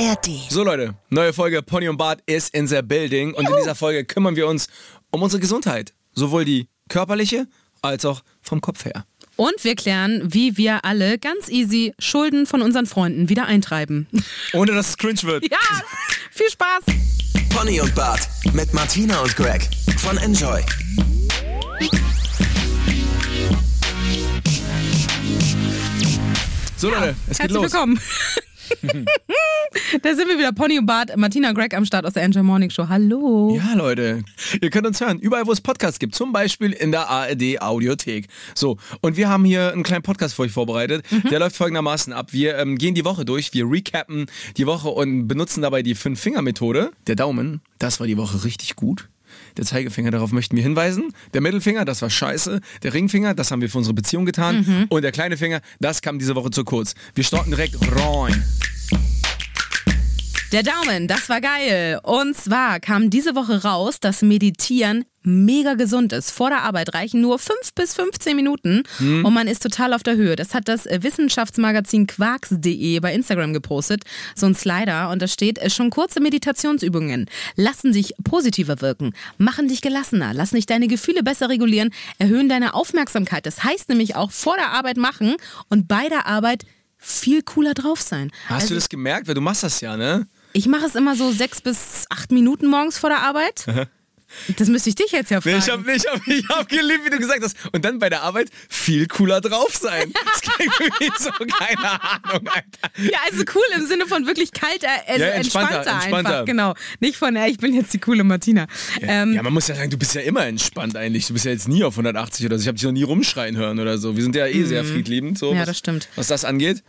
ARD. So Leute, neue Folge Pony und Bart ist in the building und in dieser Folge kümmern wir uns um unsere Gesundheit. Sowohl die körperliche als auch vom Kopf her. Und wir klären, wie wir alle ganz easy Schulden von unseren Freunden wieder eintreiben. Ohne dass es cringe wird. Ja, viel Spaß. Pony und Bart mit Martina und Greg von Enjoy. So Leute, es geht Herzlich los. willkommen. da sind wir wieder, Pony und Bart, Martina und Greg am Start aus der Enjoy Morning Show. Hallo. Ja, Leute, ihr könnt uns hören, überall wo es Podcasts gibt, zum Beispiel in der ARD Audiothek. So, und wir haben hier einen kleinen Podcast für euch vorbereitet. Der läuft folgendermaßen ab. Wir ähm, gehen die Woche durch, wir recappen die Woche und benutzen dabei die Fünf-Finger-Methode. Der Daumen, das war die Woche richtig gut. Der Zeigefinger, darauf möchten wir hinweisen. Der Mittelfinger, das war scheiße. Der Ringfinger, das haben wir für unsere Beziehung getan. Und der kleine Finger, das kam diese Woche zu kurz. Wir starten direkt rein. Der Daumen, das war geil. Und zwar kam diese Woche raus, dass Meditieren mega gesund ist. Vor der Arbeit reichen nur 5 bis 15 Minuten und man ist total auf der Höhe. Das hat das äh, Wissenschaftsmagazin Quarks.de bei Instagram gepostet. So ein Slider und da steht äh, schon kurze Meditationsübungen. Lassen dich positiver wirken, machen dich gelassener, lassen dich deine Gefühle besser regulieren, erhöhen deine Aufmerksamkeit. Das heißt nämlich auch vor der Arbeit machen und bei der Arbeit viel cooler drauf sein. Hast Also du das gemerkt? Weil du machst das ja, ne? ich mache es immer so sechs bis acht Minuten morgens vor der Arbeit. Das müsste ich dich jetzt ja fragen. Nee, ich hab, ich hab, ich hab geliebt, wie du gesagt hast. Und dann bei der Arbeit viel cooler drauf sein. Das klingt irgendwie so, keine Ahnung, Alter. ja, also cool im Sinne von wirklich kalter, also Ja, entspannter, entspannter, entspannter. einfach. Genau. Nicht von, ja, ich bin jetzt die coole Martina. Ähm, ja, man muss ja sagen, du bist ja immer entspannt eigentlich. Du bist ja jetzt nie auf 180 oder so. Ich habe dich noch nie rumschreien hören oder so. Wir sind ja eh sehr friedliebend. So, Mhm. Ja, was, das stimmt. Was das angeht.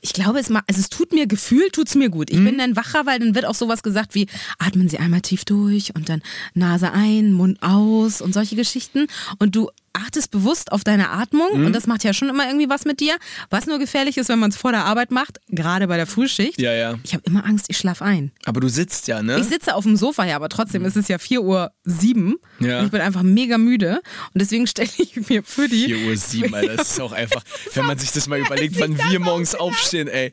Ich glaube, es, also es tut mir, gefühlt tut's mir gut. Ich Mhm. bin dann wacher, weil dann wird auch sowas gesagt wie, atmen Sie einmal tief durch und dann Nase ein, Mund aus und solche Geschichten. Und du achtest bewusst auf deine Atmung Mhm. und das macht ja schon immer irgendwie was mit dir. Was nur gefährlich ist, wenn man es vor der Arbeit macht, gerade bei der Frühschicht. Ja, ja. Ich habe immer Angst, ich schlaf ein. Aber du sitzt ja, ne? Ich sitze auf dem Sofa, ja, aber trotzdem ist es ja 4 Uhr 7 Ja. und ich bin einfach mega müde und deswegen stelle ich mir für die 4 Uhr 7, Alter. Das ist auch einfach, wenn man sich das mal überlegt, wann wir morgens aufstehen, ey.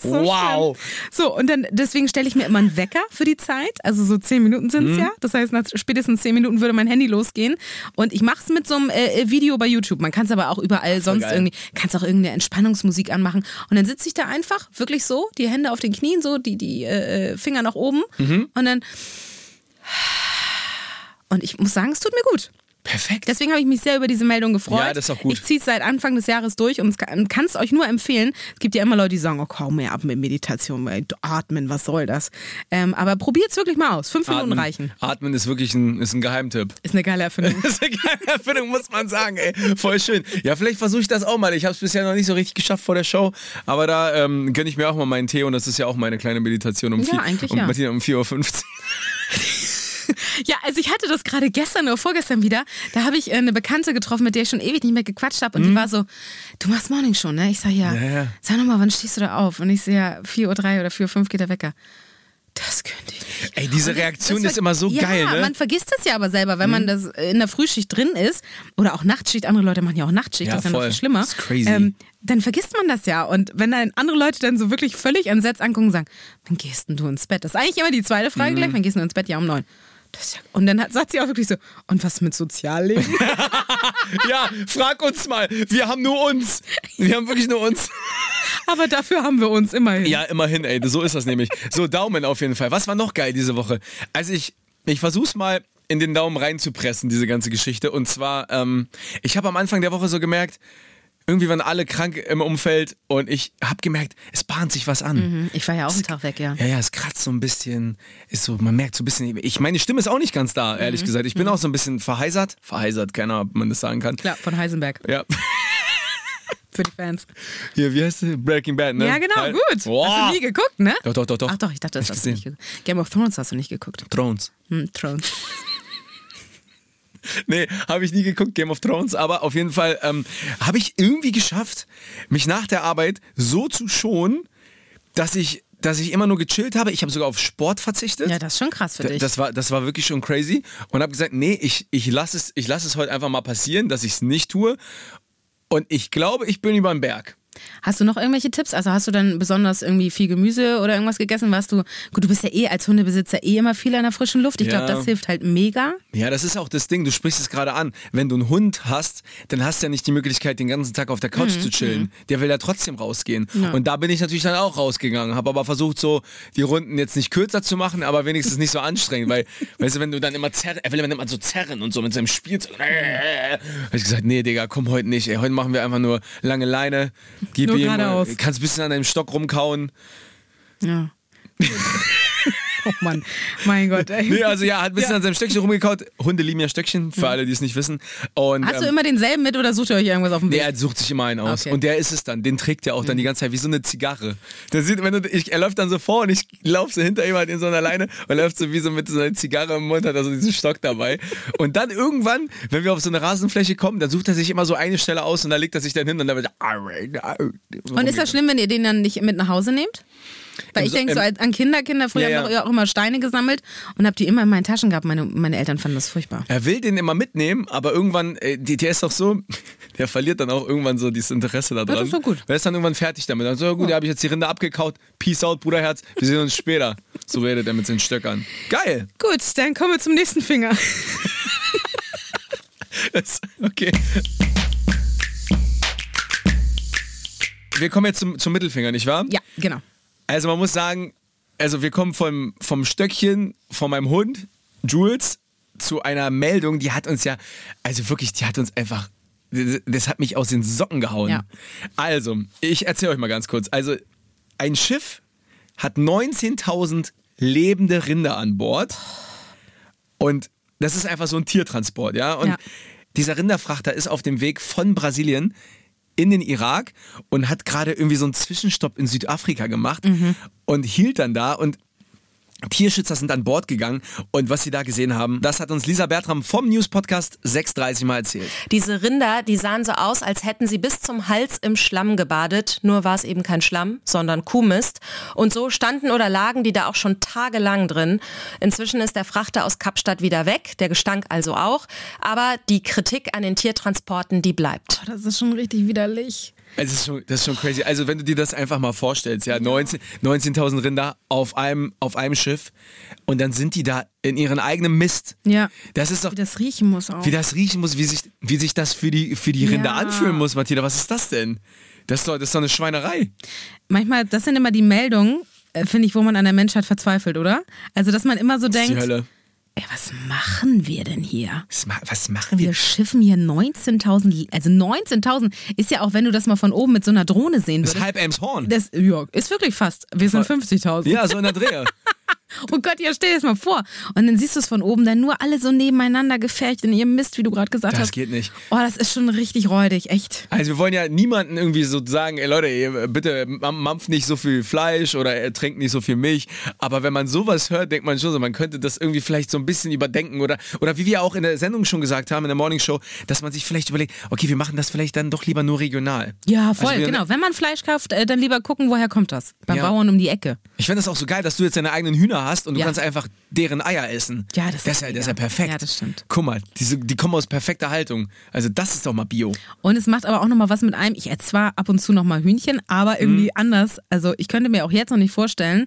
So Wow. schlimm. So, und dann deswegen stelle ich mir immer einen Wecker für die Zeit. Also so zehn Minuten sind Mhm. es ja. Das heißt, nach spätestens zehn Minuten würde mein Handy losgehen. Und ich mache es mit so einem äh, Video bei YouTube. Man kann es aber auch überall sonst geil. irgendwie, kannst auch irgendeine Entspannungsmusik anmachen. Und dann sitze ich da einfach, wirklich so, die Hände auf den Knien, so, die, die äh, Finger nach oben. Mhm. Und dann. Und ich muss sagen, es tut mir gut. Perfekt. Deswegen habe ich mich sehr über diese Meldung gefreut. Ja, das ist auch gut. Ich ziehe es seit Anfang des Jahres durch und kann es euch nur empfehlen. Es gibt ja immer Leute, die sagen, oh, kaum mehr ab mit Meditation, atmen, was soll das? Ähm, aber probiert es wirklich mal aus. Fünf Minuten Atmen, reichen. Atmen ist wirklich ein, ist ein Geheimtipp. Ist eine geile Erfindung. Ist eine geile Erfindung, muss man sagen, ey. Voll schön. Ja, vielleicht versuche ich das auch mal. Ich habe es bisher noch nicht so richtig geschafft vor der Show, aber da ähm, gönne ich mir auch mal meinen Tee und das ist ja auch meine kleine Meditation um, Ja, vier, um, ja. Martina, um 4.15 Uhr. Ja, also ich hatte das gerade gestern oder vorgestern wieder. Da habe ich äh, eine Bekannte getroffen, mit der ich schon ewig nicht mehr gequatscht habe. Und die war so, du machst Morning Show, ne? Ich sag ja, Mhm. Ja, ja. sag nochmal, wann stehst du da auf? Und ich sehe ja 4.03 Uhr oder 4.05 Uhr geht der Wecker. Das könnte ich nicht. Ey, diese das- Reaktion das ist immer so ja, geil, ne? Mhm. man vergisst das ja aber selber, wenn man das in der Frühschicht drin ist oder auch Nachtschicht, andere Leute machen ja auch Nachtschicht, Ja, das ist ja noch viel schlimmer. Das ist crazy. dann vergisst man das ja. Und wenn dann andere Leute dann so wirklich völlig entsetzt angucken und sagen, wann gehst denn du ins Bett? Das ist eigentlich immer die zweite Frage Mhm. gleich, wann gehst du ins Bett? Ja, um neun. Das ja, und dann hat, sagt sie auch wirklich so, und was mit Sozialleben? Ja, frag uns mal. Wir haben nur uns. Wir haben wirklich nur uns. aber dafür haben wir uns immerhin. Ja, immerhin, ey. So ist das nämlich. So, Daumen auf jeden Fall. Was war noch geil diese Woche? Also ich, ich versuch's mal in den Daumen reinzupressen, diese ganze Geschichte. Und zwar, ähm, ich habe am Anfang der Woche so gemerkt, irgendwie waren alle krank im Umfeld und ich habe gemerkt, es bahnt sich was an. Mhm, Ich war ja auch einen Tag weg, ja. Ja, ja, es kratzt so ein bisschen, ist so, man merkt so ein bisschen, ich meine Stimme ist auch nicht ganz da, ehrlich gesagt. Ich bin auch so ein bisschen verheisert, verheisert, keine Ahnung, ob man das sagen kann. Klar, von Heisenberg. Ja, Für die Fans. hier, wie heißt der? Breaking Bad, ne? Ja, genau, Teil- gut. Boah. Hast du nie geguckt, ne? Doch, doch, doch, doch. Ach doch, ich dachte, das hast du nicht geguckt. Game of Thrones hast du nicht geguckt. Thrones. Hm, Thrones. Nee, habe ich nie geguckt, Game of Thrones, aber auf jeden Fall ähm, habe ich irgendwie geschafft, mich nach der Arbeit so zu schonen, dass ich, dass ich immer nur gechillt habe. Ich habe sogar auf Sport verzichtet. Ja, das ist schon krass für dich. Das war, das war wirklich schon crazy. Und habe gesagt, nee, ich, ich lasse es, ich lass es heute einfach mal passieren, dass ich es nicht tue. Und ich glaube, ich bin über den Berg. Hast du noch irgendwelche Tipps? Also hast du dann besonders irgendwie viel Gemüse oder irgendwas gegessen? Warst du, gut, du bist ja eh als Hundebesitzer eh immer viel an der frischen Luft. Ich Ja. glaube, das hilft halt mega. Ja, das ist auch das Ding, du sprichst es gerade an. Wenn du einen Hund hast, dann hast du ja nicht die Möglichkeit, den ganzen Tag auf der Couch zu chillen. Der will ja trotzdem rausgehen. Und da bin ich natürlich dann auch rausgegangen, habe aber versucht, so die Runden jetzt nicht kürzer zu machen, aber wenigstens nicht so anstrengend, weil, weißt du, wenn du dann immer zerren, er will immer so zerren und so mit seinem Spielzeug. Habe ich gesagt, nee, Digga, komm heute nicht. Ey. Heute machen wir einfach nur lange Leine. Gib Nur ihm, geradeaus. äh, kannst ein bisschen an deinem Stock rumkauen. Ja. oh Mann, mein Gott, ey. Nee, also ja, hat ein bisschen Ja. an seinem Stöckchen rumgekaut. Hunde lieben ja Stöckchen, für alle, die es nicht wissen. Und, Hast du ähm, immer denselben mit oder sucht ihr euch irgendwas auf dem Weg? er sucht sich immer einen aus. Okay. Und der ist es dann. Den trägt er auch dann die ganze Zeit wie so eine Zigarre. Der sieht, wenn du, ich, er läuft dann so vor und ich laufe so hinter ihm halt in so einer Leine und läuft so wie so mit so einer Zigarre im Mund, hat er so diesen Stock dabei. Und dann irgendwann, wenn wir auf so eine Rasenfläche kommen, dann sucht er sich immer so eine Stelle aus und da legt er sich dann hin und dann wird Und ist das schlimm, wenn ihr den dann nicht mit nach Hause nehmt? Weil Im ich So- denke so an Kinder, Kinder früher Ja, haben doch auch immer Steine gesammelt und hab die immer in meinen Taschen gehabt. Meine, meine Eltern fanden das furchtbar. Er will den immer mitnehmen, aber irgendwann, äh, die, der ist doch so, der verliert dann auch irgendwann so dieses Interesse daran. das ist doch gut. Der ist dann irgendwann fertig damit. Dann so, ja gut, da habe ich jetzt die Rinde abgekaut. Peace out, Bruderherz. Wir sehen uns später. So redet er mit seinen Stöckern. Geil. Gut, dann kommen wir zum nächsten Finger. Das, okay. Wir kommen jetzt zum, zum Mittelfinger, nicht wahr? Ja, genau. Also man muss sagen, also wir kommen vom, vom Stöckchen von meinem Hund, Jules, zu einer Meldung, die hat uns ja, also wirklich, die hat uns einfach, das hat mich aus den Socken gehauen. Ja. Also, ich erzähle euch mal ganz kurz. Also, ein Schiff hat 19.000 lebende Rinder an Bord und das ist einfach so ein Tiertransport, ja. Und Ja. dieser Rinderfrachter ist auf dem Weg von Brasilien in den Irak und hat gerade irgendwie so einen Zwischenstopp in Südafrika gemacht und hielt dann da und Tierschützer sind an Bord gegangen und was sie da gesehen haben, das hat uns Lisa Bertram vom News Podcast 630 mal erzählt. Diese Rinder, die sahen so aus, als hätten sie bis zum Hals im Schlamm gebadet. Nur war es eben kein Schlamm, sondern Kuhmist. Und so standen oder lagen die da auch schon tagelang drin. Inzwischen ist der Frachter aus Kapstadt wieder weg, der Gestank also auch. Aber die Kritik an den Tiertransporten, die bleibt. Das ist schon richtig widerlich. Es ist schon, das ist schon crazy. Also wenn du dir das einfach mal vorstellst, ja, 19 19.000 Rinder auf einem, auf einem Schiff und dann sind die da in ihren eigenen Mist. Ja. Das ist doch, Wie das riechen muss auch. wie das riechen muss, wie sich, wie sich das für die, für die Rinder Ja. anfühlen muss, Martina. Was ist das denn? Das ist doch, das ist doch eine Schweinerei. Manchmal, das sind immer die Meldungen, äh, finde ich, wo man an der Menschheit verzweifelt, oder? Also, dass man immer so Das ist die denkt, Hölle. Ey, was machen wir denn hier? Was, ma- was machen wir? Wir schiffen hier 19.000, also 19.000 ist ja auch, wenn du das mal von oben mit so einer Drohne sehen Das ist würdest. halb Elmshorn. Das, ja, ist wirklich fast. Wir sind 50.000. Ja, so in der Drehe. Oh Gott, ja, stell dir das mal vor. Und dann siehst du es von oben, dann nur alle so nebeneinander gefärcht in ihrem Mist, wie du gerade gesagt Das hast. geht nicht. Oh, das ist schon richtig räudig, echt. Also wir wollen ja niemanden irgendwie so sagen, ey Leute, ihr, bitte mam- mampft nicht so viel Fleisch oder äh, trinkt nicht so viel Milch. Aber wenn man sowas hört, denkt man schon so, man könnte das irgendwie vielleicht so ein bisschen überdenken oder, oder wie wir auch in der Sendung schon gesagt haben, in der Morning Show, dass man sich vielleicht überlegt, okay, wir machen das vielleicht dann doch lieber nur regional. Ja, voll, Also genau. Wenn man Fleisch kauft, äh, dann lieber gucken, woher kommt das? Beim Ja. Bauern um die Ecke. Ich finde das auch so geil, dass du jetzt deine eigenen Hühner hast und du Ja. kannst einfach deren Eier essen. Ja, das ist das ist ja, das ist ja perfekt. Ja, das stimmt. Guck mal, diese, die kommen aus perfekter Haltung. Also das ist doch mal Bio. Und es macht aber auch nochmal was mit einem. Ich esse zwar ab und zu nochmal Hühnchen, aber irgendwie Mhm. anders. Also ich könnte mir auch jetzt noch nicht vorstellen,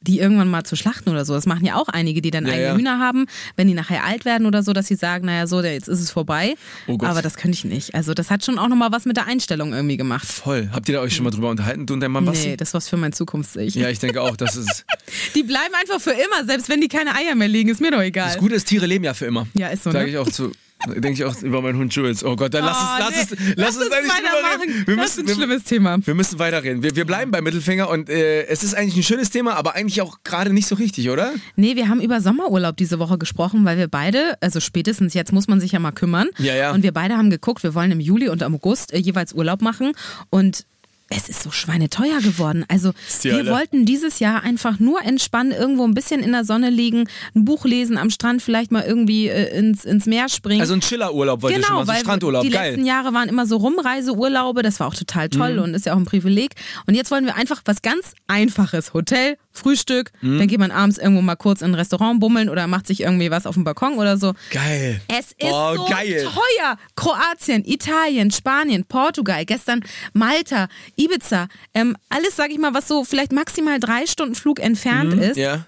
die irgendwann mal zu schlachten oder so. Das machen ja auch einige, die dann Ja, eigene ja. Hühner haben, wenn die nachher alt werden oder so, dass sie sagen, naja, so, jetzt ist es vorbei. Oh Gott. aber das könnte ich nicht. Also das hat schon auch nochmal was mit der Einstellung irgendwie gemacht. Voll. Habt ihr da euch schon mal drüber unterhalten, du und dein Mann Basti? Nee, das was für mein Zukunfts-Ich. Ja, ich denke auch, das ist. Die bleiben einfach für immer, selbst wenn die keine Eier mehr legen, ist mir doch egal. Das Gute ist, Tiere leben ja für immer. Ja, ist so, Sage ne? ich auch zu. Denke ich auch über meinen Hund Jules. Oh Gott, dann lass Oh, es, lass nee. es, lass, Lass uns uns da nicht drüber reden. Wir Das müssen, ist ein wir, schlimmes Thema. wir müssen weiterreden. Wir, wir bleiben bei Mittelfinger und äh, es ist eigentlich ein schönes Thema, aber eigentlich auch gerade nicht so richtig, oder? Nee, wir haben über Sommerurlaub diese Woche gesprochen, weil wir beide, also spätestens jetzt muss man sich ja mal kümmern. Ja, ja. Und wir beide haben geguckt, wir wollen im Juli und im August äh, jeweils Urlaub machen und es ist so schweineteuer geworden. Also die wir Hölle. wollten dieses Jahr einfach nur entspannen, irgendwo ein bisschen in der Sonne liegen, ein Buch lesen, am Strand vielleicht mal irgendwie äh, ins, ins Meer springen. Also ein Chillerurlaub wollte ich schon Genau, mal. So ein weil Strandurlaub, die geil. Mhm. letzten Jahre waren immer so Rumreiseurlaube, das war auch total toll und ist ja auch ein Privileg. Und jetzt wollen wir einfach was ganz Einfaches. Hotel, Frühstück, Mhm. dann geht man abends irgendwo mal kurz in ein Restaurant bummeln oder macht sich irgendwie was auf dem Balkon oder so. Geil. Es ist oh, so geil. teuer. Kroatien, Italien, Spanien, Portugal, gestern Malta, Ibiza, ähm, alles, sag ich mal, was so vielleicht maximal drei Stunden Flug entfernt ist. Mhm. Ja.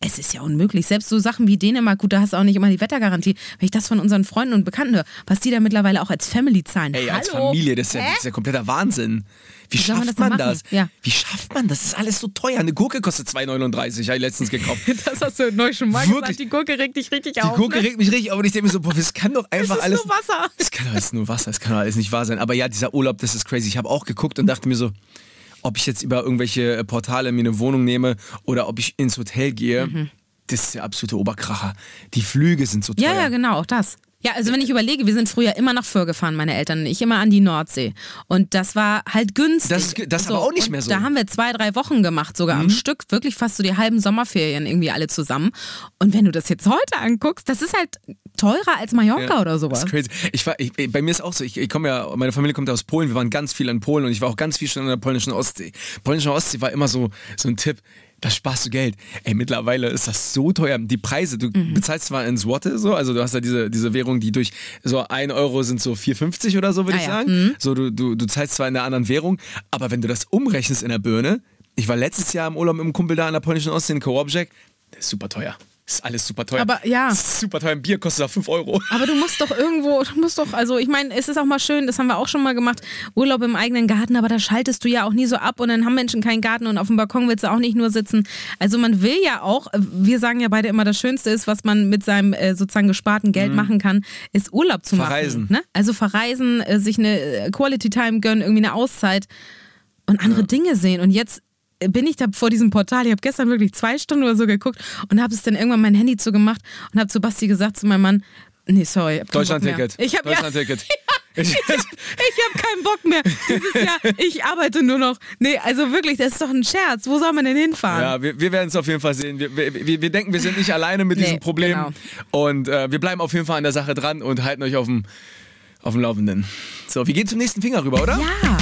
Es ist ja unmöglich. Selbst so Sachen wie Dänemark, gut, da hast du auch nicht immer die Wettergarantie. Wenn ich das von unseren Freunden und Bekannten höre, was die da mittlerweile auch als Family zahlen. Ey, als Hallo? Familie, das ist, ja, das ist ja kompletter Wahnsinn. Wie man schafft das denn man das? Ja. Wie schafft man das? Das ist alles so teuer. Eine Gurke kostet 2,39, habe ich letztens gekauft. Das hast du neu schon mal Wirklich? gesagt. Die Gurke regt dich richtig Die auf. Gurke ne? regt mich richtig auf und ich denke mir so, boah, das kann doch einfach ist alles. nur Wasser. Das kann doch alles nur Wasser, das kann doch alles nicht wahr sein. Aber ja, dieser Urlaub, das ist crazy. Ich habe auch geguckt und dachte mir so, ob ich jetzt über irgendwelche äh, Portale mir eine Wohnung nehme oder ob ich ins Hotel gehe. Das ist der absolute Oberkracher. Die Flüge sind so teuer. Ja, ja, genau, auch das. Ja, also wenn ich überlege, wir sind früher immer nach Föhr gefahren, meine Eltern und ich, immer an die Nordsee. Und das war halt günstig. Das ist- das ist aber auch nicht mehr so. Mhm. Da haben wir zwei, drei Wochen gemacht, sogar am Stück, wirklich fast so die halben Sommerferien irgendwie alle zusammen. Und wenn du das jetzt heute anguckst, das ist halt teurer als Mallorca Ja, oder sowas. Das ist crazy. Ich war, ich, bei mir ist auch so, ich, ich komme ja, meine Familie kommt aus Polen, wir waren ganz viel in Polen und ich war auch ganz viel schon an der polnischen Ostsee. Polnische Ostsee war immer so, so ein Tipp, da sparst du Geld. Ey, mittlerweile ist das so teuer. Die Preise, du Mhm. bezahlst zwar in Zloty so, also du hast ja diese, diese Währung, die durch so ein Euro sind so 4,50 oder so, würde Ah ich ja. sagen. So, du, du, du zahlst zwar in einer anderen Währung, aber wenn du das umrechnest in der Birne, ich war letztes Jahr im Urlaub mit einem Kumpel da an der polnischen Ostsee in ist super teuer. Ist alles super teuer. Aber ja. Super teuer. Ein Bier kostet da 5 Euro. Aber du musst doch irgendwo, du musst doch, also ich meine, es ist auch mal schön, das haben wir auch schon mal gemacht, Urlaub im eigenen Garten, aber da schaltest du ja auch nie so ab und dann haben Menschen keinen Garten und auf dem Balkon willst du auch nicht nur sitzen. Also man will ja auch, wir sagen ja beide immer, das Schönste ist, was man mit seinem äh, sozusagen gesparten Geld machen kann, ist Urlaub zu Mhm. Verreisen. machen. Ne? Also verreisen, äh, sich eine äh, Quality Time gönnen, irgendwie eine Auszeit und andere Dinge sehen. Und jetzt bin ich da vor diesem Portal, ich habe gestern wirklich zwei Stunden oder so geguckt und habe es dann irgendwann mein Handy zugemacht und habe zu Basti gesagt, zu meinem Mann, nee, sorry. Deutschland-Ticket. Ich habe ja, Deutschland-Ticket. ich habe keinen Bock mehr. Dieses Jahr, ich arbeite nur noch. Nee, also wirklich, das ist doch ein Scherz. Wo soll man denn hinfahren? Ja, wir, wir werden es auf jeden Fall sehen. Wir, wir, wir wir denken, wir sind nicht alleine mit Nee, diesem Problem. genau. Und äh, wir bleiben auf jeden Fall an der Sache dran und halten euch auf dem, auf dem Laufenden. So, wir gehen zum nächsten Finger rüber, oder? Ja.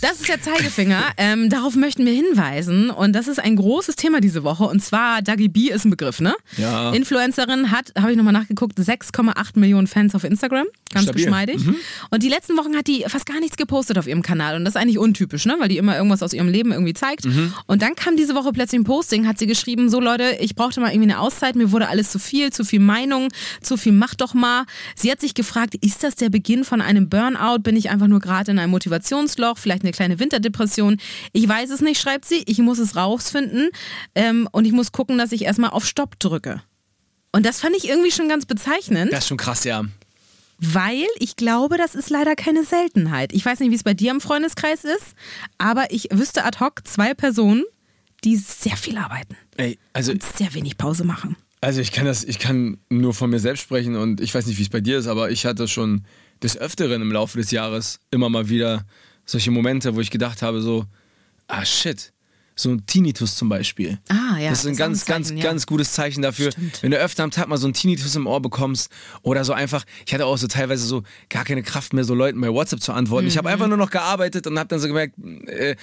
Das ist der Zeigefinger. Ähm, darauf möchten wir hinweisen. Und das ist ein großes Thema diese Woche. Und zwar, Dagi B ist ein Begriff, ne? Ja. Influencerin hat, habe ich nochmal nachgeguckt, 6,8 Millionen Fans auf Instagram. Ganz Stabil. geschmeidig. Und die letzten Wochen hat die fast gar nichts gepostet auf ihrem Kanal. Und das ist eigentlich untypisch, ne? Weil die immer irgendwas aus ihrem Leben irgendwie zeigt. Und dann kam diese Woche plötzlich ein Posting, hat sie geschrieben, so Leute, ich brauchte mal irgendwie eine Auszeit, mir wurde alles zu viel, zu viel Meinung, zu viel mach doch mal. Sie hat sich gefragt, ist das der Beginn von einem Burnout? Bin ich einfach nur gerade in einem Motivationsloch, vielleicht eine kleine Winterdepression? Ich weiß es nicht, schreibt sie. Ich muss es rausfinden ähm, und ich muss gucken, dass ich erstmal auf Stopp drücke. Und das fand ich irgendwie schon ganz bezeichnend, Das ist schon krass, ja. weil ich glaube, das ist leider keine Seltenheit. Ich weiß nicht, wie es bei dir im Freundeskreis ist, aber ich wüsste ad hoc zwei Personen, die sehr viel arbeiten Ey, also, und sehr wenig Pause machen. also ich kann das, ich kann nur von mir selbst sprechen und ich weiß nicht, wie es bei dir ist, aber ich hatte schon des Öfteren im Laufe des Jahres immer mal wieder solche Momente, wo ich gedacht habe, so, ah shit. So ein Tinnitus zum Beispiel. Ah, ja, Das ist ein ein ganz, ganz, Zeichen, ja. ganz gutes Zeichen dafür. Stimmt. Wenn du öfter am Tag mal so einen Tinnitus im Ohr bekommst oder so einfach, ich hatte auch so teilweise so gar keine Kraft mehr, so Leuten bei WhatsApp zu antworten. Ich Mhm. habe einfach nur noch gearbeitet und habe dann so gemerkt, äh,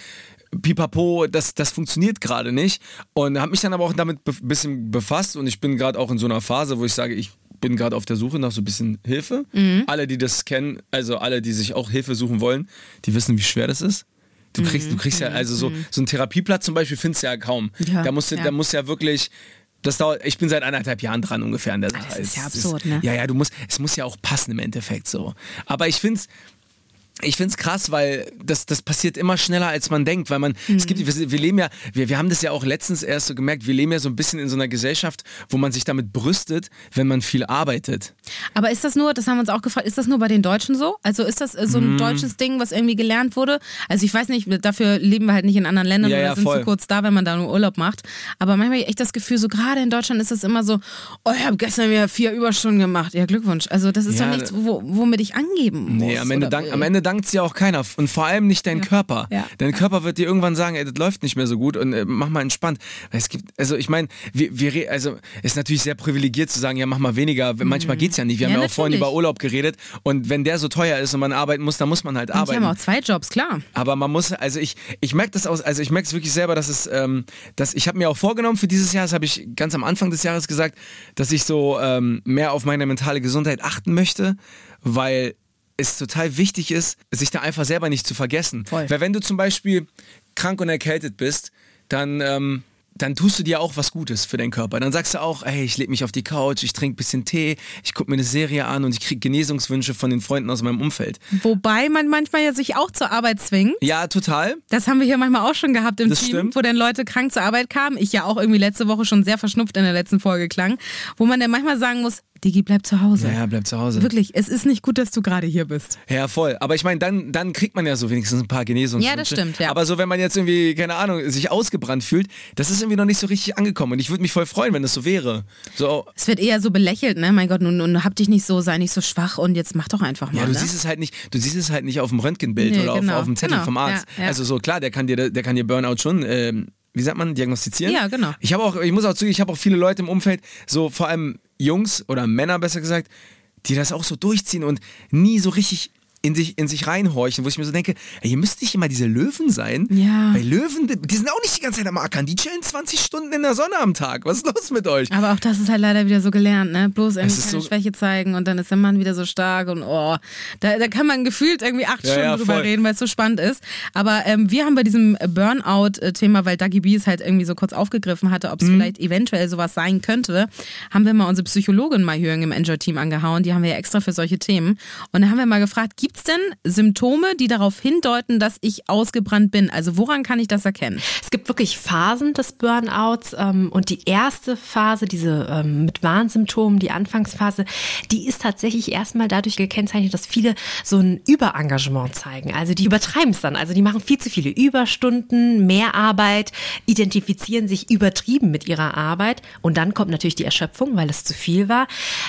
pipapo, das, das funktioniert gerade nicht. Und habe mich dann aber auch damit ein bisschen befasst und ich bin gerade auch in so einer Phase, wo ich sage, ich bin gerade auf der Suche nach so ein bisschen Hilfe. Mhm. Alle, die das kennen, also alle, die sich auch Hilfe suchen wollen, die wissen, wie schwer das ist. Du kriegst, du kriegst ja, also so, so einen Therapieplatz zum Beispiel findest du ja kaum. Mhm. Ja, da musst du, ja. da musst ja wirklich, das dauert, ich bin seit anderthalb Jahren dran ungefähr an der Sache. das ist ja absurd, ne? Ja, ja, du musst, es muss ja auch passen im Endeffekt so. Aber ich finde es, ich finde es krass, weil das, das passiert immer schneller, als man denkt, weil man, es gibt, wir, wir leben ja, wir, wir haben das ja auch letztens erst so gemerkt, wir leben ja so ein bisschen in so einer Gesellschaft, wo man sich damit brüstet, wenn man viel arbeitet. Aber ist das nur, das haben wir uns auch gefragt, ist das nur bei den Deutschen so? Also ist das äh, so Mhm. ein deutsches Ding, was irgendwie gelernt wurde? Also ich weiß nicht, dafür leben wir halt nicht in anderen Ländern Ja, oder ja, sind voll. zu kurz da, wenn man da nur Urlaub macht. Aber manchmal hab ich echt das Gefühl, so gerade in Deutschland ist das immer so, oh, ich habe gestern wieder vier Überstunden gemacht. Ja, Glückwunsch. Also das ist Ja, doch nichts, wo, womit ich angeben muss. Nee, am Ende, dank, am Ende dankt ja auch keiner. Und vor allem nicht dein Körper. Ja. Dein Körper wird dir irgendwann sagen, ey, das läuft nicht mehr so gut und äh, mach mal entspannt. Es gibt, also ich meine, wir, wir, also ist natürlich sehr privilegiert zu sagen, ja, mach mal weniger. Manchmal geht's ja nicht. Wir Mhm. Ja, haben ja auch vorhin natürlich. über Urlaub geredet und wenn der so teuer ist und man arbeiten muss, dann muss man halt Und arbeiten. habe auch zwei Jobs, klar. Aber man muss, also ich, ich merke das aus, also ich merke es wirklich selber, dass es, ähm, dass ich habe mir auch vorgenommen für dieses Jahr, das habe ich ganz am Anfang des Jahres gesagt, dass ich so ähm, mehr auf meine mentale Gesundheit achten möchte, weil es total wichtig ist, sich da einfach selber nicht zu vergessen. Voll. Weil wenn du zum Beispiel krank und erkältet bist, dann, ähm, dann tust du dir auch was Gutes für deinen Körper. Dann sagst du auch, ey, ich leg mich auf die Couch, ich trinke ein bisschen Tee, ich gucke mir eine Serie an und ich kriege Genesungswünsche von den Freunden aus meinem Umfeld. Wobei man manchmal ja sich auch zur Arbeit zwingt. Ja, total. Das haben wir hier manchmal auch schon gehabt im Das Team, stimmt. wo dann Leute krank zur Arbeit kamen. Ich ja auch irgendwie letzte Woche schon sehr verschnupft in der letzten Folge klang, wo man dann manchmal sagen muss, Digi, bleib zu Hause. Ja, ja, bleib zu Hause. Wirklich, es ist nicht gut, dass du gerade hier bist. Ja, voll. Aber ich meine, dann, dann kriegt man ja so wenigstens ein paar Genesungswünsche. Ja, das stimmt, ja. Aber so, wenn man jetzt irgendwie, keine Ahnung, sich ausgebrannt fühlt, das ist irgendwie noch nicht so richtig angekommen. Und ich würde mich voll freuen, wenn das so wäre. So, Es wird eher so belächelt, ne? Mein Gott, nun, nun hab dich nicht so, sei nicht so schwach und jetzt mach doch einfach mal. ja, du ne? siehst es halt nicht, du siehst es halt nicht auf dem Röntgenbild Nee, oder genau, auf, auf dem Zettel genau, vom Arzt. ja, ja. Also so, klar, der kann dir, der kann dir Burnout schon, ähm, wie sagt man, diagnostizieren. Ja, genau. Ich habe auch, ich muss auch zugeben, ich habe auch viele Leute im Umfeld, so vor allem Jungs oder Männer besser gesagt, die das auch so durchziehen und nie so richtig in sich, in sich reinhorchen, wo ich mir so denke, ey, ihr müsst nicht immer diese Löwen sein. Ja. Weil Löwen, die- sind auch nicht die ganze Zeit am Ackern, die chillen 20 Stunden in der Sonne am Tag. Was ist los mit euch? Aber auch das ist halt leider wieder so gelernt, ne? Bloß irgendwie keine so- Schwäche zeigen und dann ist der Mann wieder so stark und oh, da, da kann man gefühlt irgendwie acht Ja, Stunden ja, drüber voll. reden, weil es so spannend ist. Aber ähm, wir haben bei diesem Burnout-Thema, weil Dagi B es halt irgendwie so kurz aufgegriffen hatte, Mhm. ob es vielleicht eventuell sowas sein könnte, haben wir mal unsere Psychologin mal hier im Enjoy-Team angehauen. Die haben wir ja extra für solche Themen. Und da haben wir mal gefragt, gibt es denn Symptome, die darauf hindeuten, dass ich ausgebrannt bin? Also woran kann ich das erkennen? Es gibt wirklich Phasen des Burnouts ähm, und die erste Phase, diese ähm, mit Warnsymptomen, die Anfangsphase, die ist tatsächlich erstmal dadurch gekennzeichnet, dass viele so ein Überengagement zeigen. Also die übertreiben es dann. Also die machen viel zu viele Überstunden, mehr Arbeit, identifizieren sich übertrieben mit ihrer Arbeit und dann kommt natürlich die Erschöpfung, weil es zu viel war.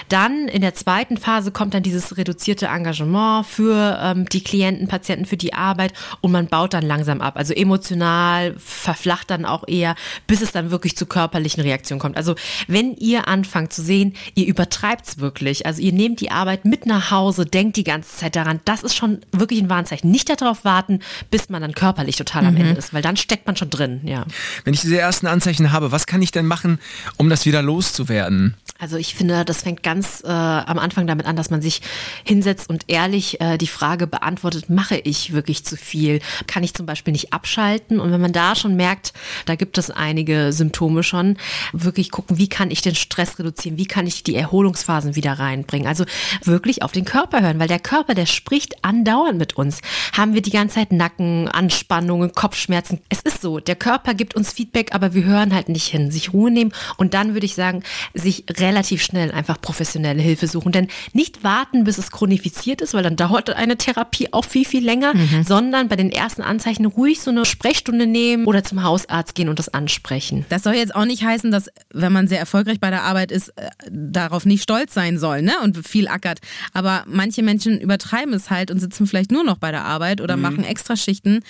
Dann in der zweiten Phase kommt dann dieses reduzierte Engagement für ähm, die Klienten, Patienten, für die Arbeit und man baut dann langsam ab. Also emotional verflacht dann auch eher, bis es dann wirklich zu körperlichen Reaktionen kommt. Also wenn ihr anfangt zu sehen, ihr übertreibt's wirklich, also ihr nehmt die Arbeit mit nach Hause, denkt die ganze Zeit daran, das ist schon wirklich ein Warnzeichen. Nicht darauf warten, bis man dann körperlich total am Ende ist, weil dann steckt man schon drin, ja. Wenn ich diese ersten Anzeichen habe, was kann ich denn machen, um das wieder loszuwerden? Also ich finde, das fängt ganz äh, am Anfang damit an, dass man sich hinsetzt und ehrlich äh, die Frage beantwortet, mache ich wirklich zu viel? Kann ich zum Beispiel nicht abschalten? Und wenn man da schon merkt, da gibt es einige Symptome schon, wirklich gucken, wie kann ich den Stress reduzieren? Wie kann ich die Erholungsphasen wieder reinbringen? Also wirklich auf den Körper hören, weil der Körper, der spricht andauernd mit uns. Haben wir die ganze Zeit Nacken, Anspannungen, Kopfschmerzen? Es ist so, der Körper gibt uns Feedback, aber wir hören halt nicht hin. Sich Ruhe nehmen und dann würde ich sagen, sich relativ schnell einfach professionelle Hilfe suchen. Denn nicht warten, bis es chronifiziert ist, weil dann dauert eine Therapie auch viel, viel länger, sondern bei den ersten Anzeichen ruhig so eine Sprechstunde nehmen oder zum Hausarzt gehen und das ansprechen. Das soll jetzt auch nicht heißen, dass, wenn man sehr erfolgreich bei der Arbeit ist, äh, darauf nicht stolz sein soll, ne? Und viel ackert. Aber manche Menschen übertreiben es halt und sitzen vielleicht nur noch bei der Arbeit oder machen Extraschichten.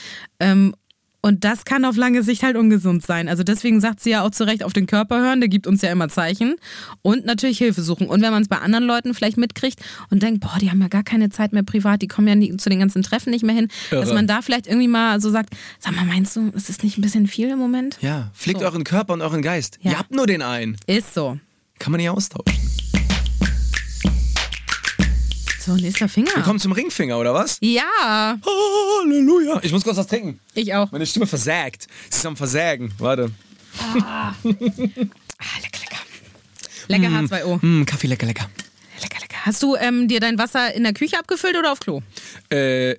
Ähm, und das kann auf lange Sicht halt ungesund sein. Also deswegen sagt sie ja auch zu Recht auf den Körper hören, der gibt uns ja immer Zeichen. Und natürlich Hilfe suchen. Und wenn man es bei anderen Leuten vielleicht mitkriegt und denkt, boah, die haben ja gar keine Zeit mehr privat, die kommen ja nie, zu den ganzen Treffen nicht mehr hin, dass Irre. man da vielleicht irgendwie mal so sagt, sag mal, meinst du, ist das nicht ein bisschen viel im Moment? Ja, pflegt So. euren Körper und euren Geist. Ja. Ihr habt nur den einen. Ist so. Kann man nicht austauschen. So, nächster Finger. Wir kommen zum Ringfinger, oder was? Ja, Halleluja. Ich muss kurz was trinken. ich auch. Meine Stimme versagt. Sie ist am Versägen. Warte. Ah, lecker, lecker. Lecker H2O. Mm, Kaffee, lecker, lecker. Lecker, lecker. Hast du ähm, dir dein Wasser in der Küche abgefüllt oder auf Klo? Äh,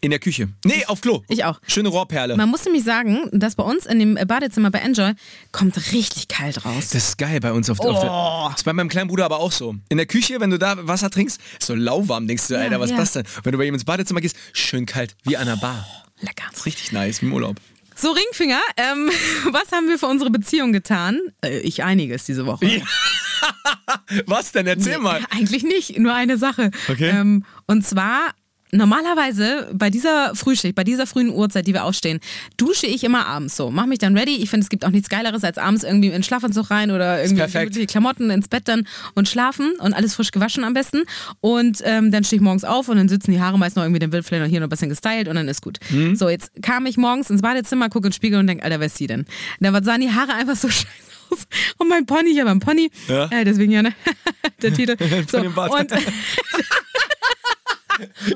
in der Küche. Nee, auf Klo. Ich auch. Schöne Rohrperle. Man muss nämlich sagen, dass bei uns in dem Badezimmer bei Enjoy kommt richtig kalt raus. Das ist geil bei uns auf, auf der. Das ist bei meinem kleinen Bruder aber auch so. In der Küche, wenn du da Wasser trinkst, ist so lauwarm, denkst du, Alter, was ja. das denn? Wenn du bei ihm ins Badezimmer gehst, schön kalt, wie an der Bar. Lecker. Das ist richtig nice, wie im Urlaub. So, Ringfinger, ähm, was haben wir für unsere Beziehung getan? Äh, ich einiges diese Woche. Was denn? Erzähl mal. Ja, eigentlich nicht, nur eine Sache. Okay. Ähm, und zwar. Normalerweise bei dieser Frühschicht, bei dieser frühen Uhrzeit, die wir aufstehen, dusche ich immer abends so. Mach mich dann ready. Ich finde, es gibt auch nichts Geileres, als abends irgendwie in den Schlafanzug rein oder irgendwie die Klamotten ins Bett dann und schlafen und alles frisch gewaschen am besten. Und ähm, dann stehe ich morgens auf und dann sitzen die Haare meist noch irgendwie den Wildflächen und hier noch ein bisschen gestylt und dann ist gut. Mhm. So, jetzt kam ich morgens ins Badezimmer, gucke in den Spiegel und denke, Alter, wer ist sie denn? Und dann sahen die Haare einfach so scheiße aus. Und mein Pony, ich habe einen Pony. Ja. Äh, deswegen ja, ne? Der Titel. So, und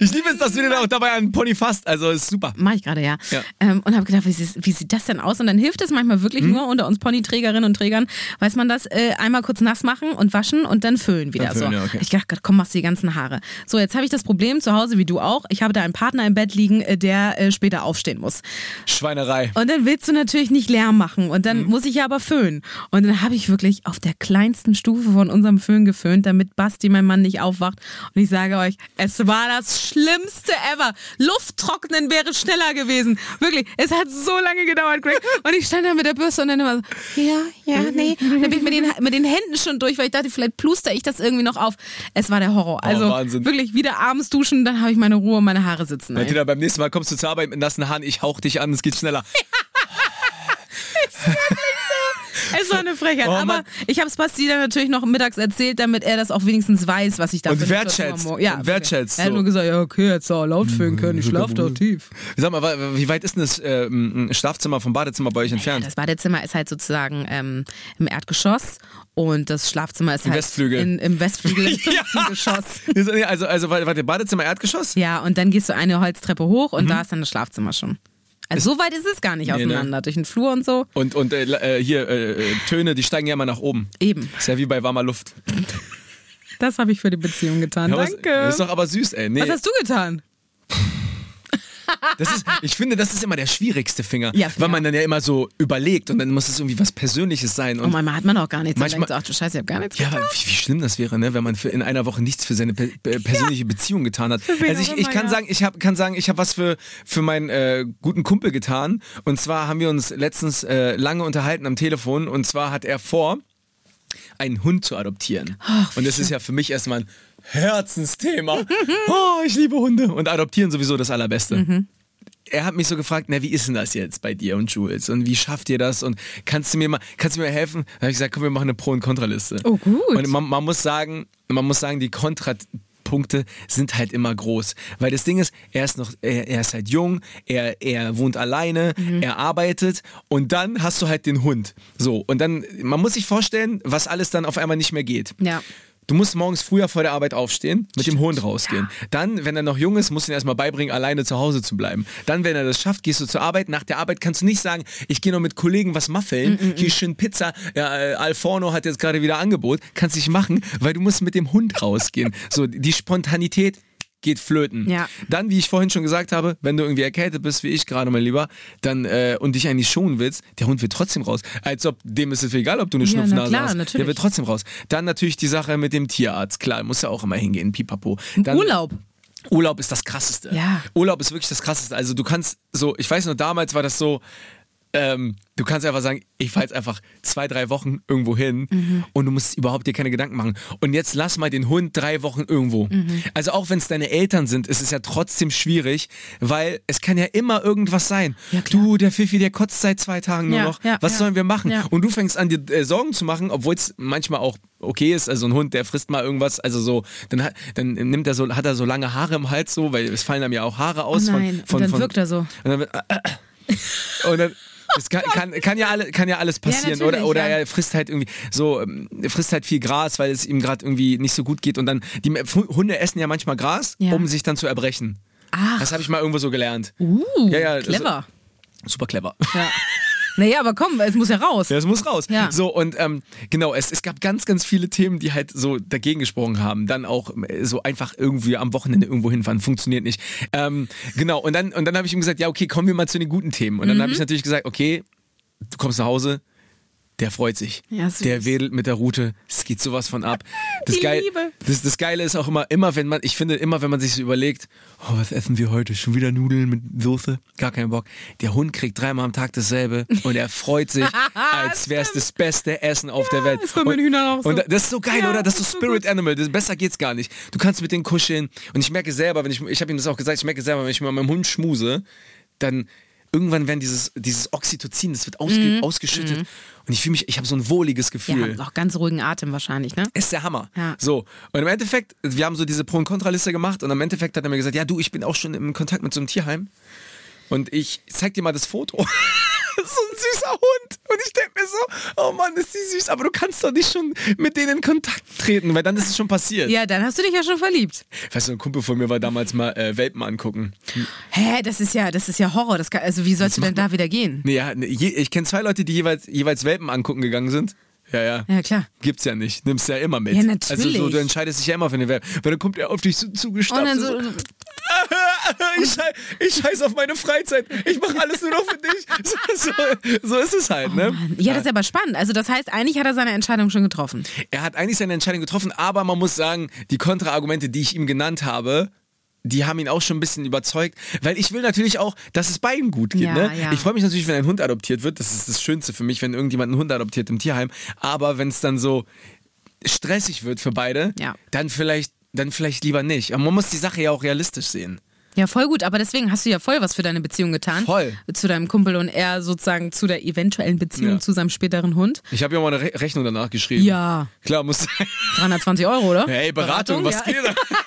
Ich liebe es, dass du dir auch dabei einen Pony fasst. Also ist super. Mache ich gerade, ja. Ja. Ähm, und habe gedacht, wie, wie sieht das denn aus? Und dann hilft es manchmal wirklich Hm? nur unter uns Ponyträgerinnen und Trägern, weiß man das, äh, einmal kurz nass machen und waschen und dann föhnen wieder. Dann föhnen, so. ja, okay. Ich dachte, Gott, komm, machst du die ganzen Haare. So, jetzt habe ich das Problem zu Hause, wie du auch. Ich habe da einen Partner im Bett liegen, äh, der äh, später aufstehen muss. Schweinerei. Und dann willst du natürlich nicht Lärm machen und dann muss ich ja aber föhnen. Und dann habe ich wirklich auf der kleinsten Stufe von unserem Föhn geföhnt, damit Basti, mein Mann, nicht aufwacht. Und ich sage euch, es war das Schlimmste ever. Lufttrocknen wäre schneller gewesen. Wirklich, es hat so lange gedauert, Greg. Und ich stand da mit der Bürste und dann immer so, ja, ja, nee. Dann bin ich mit den, mit den Händen schon durch, weil ich dachte, vielleicht pluster ich das irgendwie noch auf. Es war der Horror. Also Oh, wirklich wieder abends duschen, dann habe ich meine Ruhe und meine Haare sitzen. Martina, beim nächsten Mal kommst du zur Arbeit mit nassen Haaren, ich hauch dich an, es geht schneller. Es war eine Frechheit. Oh, aber ich habe es Basti dann natürlich noch mittags erzählt, damit er das auch wenigstens weiß, was ich da Und wertschätzt. Ja, Und wertschätzt, Er hat nur gesagt, ja, okay, jetzt auch laut fühlen können, ich schlaf doch tief. Sag mal, wie weit ist denn das äh, Schlafzimmer vom Badezimmer bei euch entfernt? Das Badezimmer ist halt sozusagen ähm, im Erdgeschoss und das Schlafzimmer ist halt Westflügel. In, im Westflügel im fünften Ja. Geschoss. Also, also warte, Badezimmer Erdgeschoss? Ja, und dann gehst du eine Holztreppe hoch Mhm. und da ist dann das Schlafzimmer schon. Also so weit ist es gar nicht Nee, ne? auseinander, durch den Flur und so. Und, und äh, äh, hier, äh, äh, Töne, die steigen ja immer nach oben. Eben. Ist ja wie bei warmer Luft. Das habe ich für die Beziehung getan. Ja, Danke. Das ist doch aber süß, ey. Nee, Was hast du getan? Das ist, ich finde, das ist immer der schwierigste Finger. Ja, weil ja. man dann ja immer so überlegt und dann muss es irgendwie was Persönliches sein. Und Und manchmal hat man auch gar nichts. Manchmal- denkt so, ach du Scheiße, ich habe gar nichts Ja, wie, wie schlimm das wäre, ne, wenn man für in einer Woche nichts für seine pe pe persönliche Beziehung getan hat. Also ich, ich kann ja. sagen, ich hab, kann sagen, ich habe was für für meinen äh, guten Kumpel getan. Und zwar haben wir uns letztens äh, lange unterhalten am Telefon. Und zwar hat er vor, einen Hund zu adoptieren. und das ist ja für mich erstmal ein Herzensthema. oh, ich liebe Hunde und adoptieren sowieso das allerbeste Mhm. er hat mich so gefragt, na, wie ist denn das jetzt bei dir und Jules? Und wie schafft ihr das? Und kannst du mir mal, kannst du mir helfen? Dann habe ich gesagt, komm, wir machen eine Pro- und Kontraliste. Oh, gut. Und man, man muss sagen, man muss sagen, die Kontrapunkte sind halt immer groß. Weil das Ding ist, er ist noch, er, er ist halt jung, er, er wohnt alleine, Mhm. er arbeitet und dann hast du halt den Hund. So. Und dann, man muss sich vorstellen, was alles dann auf einmal nicht mehr geht. Ja. Du musst morgens früher vor der Arbeit aufstehen, mit dem Hund rausgehen. Dann, wenn er noch jung ist, musst du ihn erstmal beibringen, alleine zu Hause zu bleiben. Dann, wenn er das schafft, gehst du zur Arbeit. Nach der Arbeit kannst du nicht sagen, ich gehe noch mit Kollegen was muffeln, hier schön Pizza, ja, äh, Alforno hat jetzt gerade wieder Angebot. Kannst nicht machen, weil du musst mit dem Hund rausgehen. So, die Spontanität geht flöten. Ja. Dann, wie ich vorhin schon gesagt habe, wenn du irgendwie erkältet bist, wie ich gerade, mein Lieber, dann äh, und dich eigentlich schonen willst, der Hund wird trotzdem raus. Als ob dem ist es egal, ob du eine Ja, na Schnupfnase klar, hast. Der natürlich. wird trotzdem raus. Dann natürlich die Sache mit dem Tierarzt. Klar, muss ja auch immer hingehen, pipapo. Dann, Urlaub. Urlaub ist das krasseste. Ja. Urlaub ist wirklich das krasseste. Also du kannst so, ich weiß noch, damals war das so, ähm, du kannst einfach sagen, ich fahre jetzt einfach zwei, drei Wochen irgendwo hin Mhm. und du musst überhaupt dir keine Gedanken machen. Und jetzt lass mal den Hund drei Wochen irgendwo. Mhm. Also auch wenn es deine Eltern sind, ist es ja trotzdem schwierig, weil es kann ja immer irgendwas sein. Ja, du, der Fifi, der kotzt seit zwei Tagen nur Ja, noch. ja, Was sollen wir machen? Und du fängst an, dir äh, Sorgen zu machen, obwohl es manchmal auch okay ist. Also ein Hund, der frisst mal irgendwas, also so, dann, hat, dann nimmt er so, hat er so lange Haare im Hals so, weil es fallen einem ja auch Haare aus. Oh nein, von, von, und dann von, wirkt er so. Und dann, wird- und dann das kann, kann, kann, ja alle, kann ja alles passieren. natürlich, oder oder ja. er frisst halt irgendwie so, ähm, er frisst halt viel Gras, weil es ihm gerade irgendwie nicht so gut geht. Und dann, die Hunde essen ja manchmal Gras, Ja. um sich dann zu erbrechen. Ach. Das habe ich mal irgendwo so gelernt. Uh, Ja, ja, clever. Super clever. Ja. Naja, aber komm, es muss ja raus. Ja, es muss raus. Ja. So, und ähm, genau, es, es gab ganz, ganz viele Themen, die halt so dagegen gesprochen haben. Dann auch äh, so einfach irgendwie am Wochenende irgendwo hinfahren, funktioniert nicht. Ähm, genau, und dann, und dann habe ich ihm gesagt, ja, okay, kommen wir mal zu den guten Themen. Und dann Mhm. habe ich natürlich gesagt, okay, du kommst nach Hause, der freut sich. Ja, der wedelt mit der Route, es geht sowas von ab. Das, Die Geil, Liebe. das, das Geile ist auch immer, immer wenn man, ich finde immer, wenn man sich so überlegt, oh, was essen wir heute? Schon wieder Nudeln mit Soße? Gar keinen Bock. Der Hund kriegt dreimal am Tag dasselbe und er freut sich, als wäre es das beste Essen auf der Welt. meinen und, Hühnern auch so. Und das ist so geil, Ja, oder? Das ist das so Spirit Animal. Das, besser geht's gar nicht. Du kannst mit denen kuscheln und ich merke selber, wenn ich, ich habe ihm das auch gesagt, ich merke selber, wenn ich mit meinem Hund schmuse, dann irgendwann werden dieses, dieses Oxytocin, das wird ausge, ausgeschüttet und ich fühle mich, ich habe so ein wohliges Mhm. Ja, Gefühl. auch ganz ruhigen Atem wahrscheinlich, ne? Ist der Hammer. Ja. So. Und im Endeffekt, wir haben so diese Pro- und Kontraliste gemacht und im Endeffekt hat er mir gesagt, ja du, ich bin auch schon im Kontakt mit so einem Tierheim. Und ich zeig dir mal das Foto. so ein süßer Hund. Und ich denke mir so, oh Mann, ist die süß, aber du kannst doch nicht schon mit denen in Kontakt treten, weil dann ist es schon passiert. Ja, dann hast du dich ja schon verliebt. Weißt du, ein Kumpel von mir war damals mal äh, Welpen angucken. Hä, das ist ja, das ist ja Horror. Das kann, also wie sollst du denn da wieder gehen? Nee, ja, nee, je, ich kenne zwei Leute, die jeweils, jeweils Welpen angucken gegangen sind. Ja, ja. Ja, klar. Gibt's ja nicht. Nimmst ja immer mit. Ja, natürlich. Also so, du entscheidest dich ja immer für eine Welpe. Weil dann kommt er auf dich so zugestapft. Und dann so, so, ich, ich scheiß auf meine Freizeit. Ich mache alles nur noch für dich. So, so, so ist es halt, ne? ja, das ist aber spannend. Also das heißt, eigentlich hat er seine Entscheidung schon getroffen. Er hat eigentlich seine Entscheidung getroffen, aber man muss sagen, die Kontraargumente, die ich ihm genannt habe, die haben ihn auch schon ein bisschen überzeugt, weil ich will natürlich auch, dass es beiden gut geht. Ja, ne? ja. Ich freue mich natürlich, wenn ein Hund adoptiert wird. Das ist das Schönste für mich, wenn irgendjemand einen Hund adoptiert im Tierheim. Aber wenn es dann so stressig wird für beide, Ja. dann vielleicht, dann vielleicht lieber nicht. Aber man muss die Sache ja auch realistisch sehen. Ja, voll gut, aber deswegen hast du ja voll was für deine Beziehung getan. Voll. Zu deinem Kumpel und er sozusagen zu der eventuellen Beziehung Ja. zu seinem späteren Hund. Ich habe ja mal eine Re Rechnung danach geschrieben. Ja. Klar, muss sein. 320 Euro, oder? Hey, Beratung, was ja. geht da?